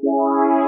Yeah.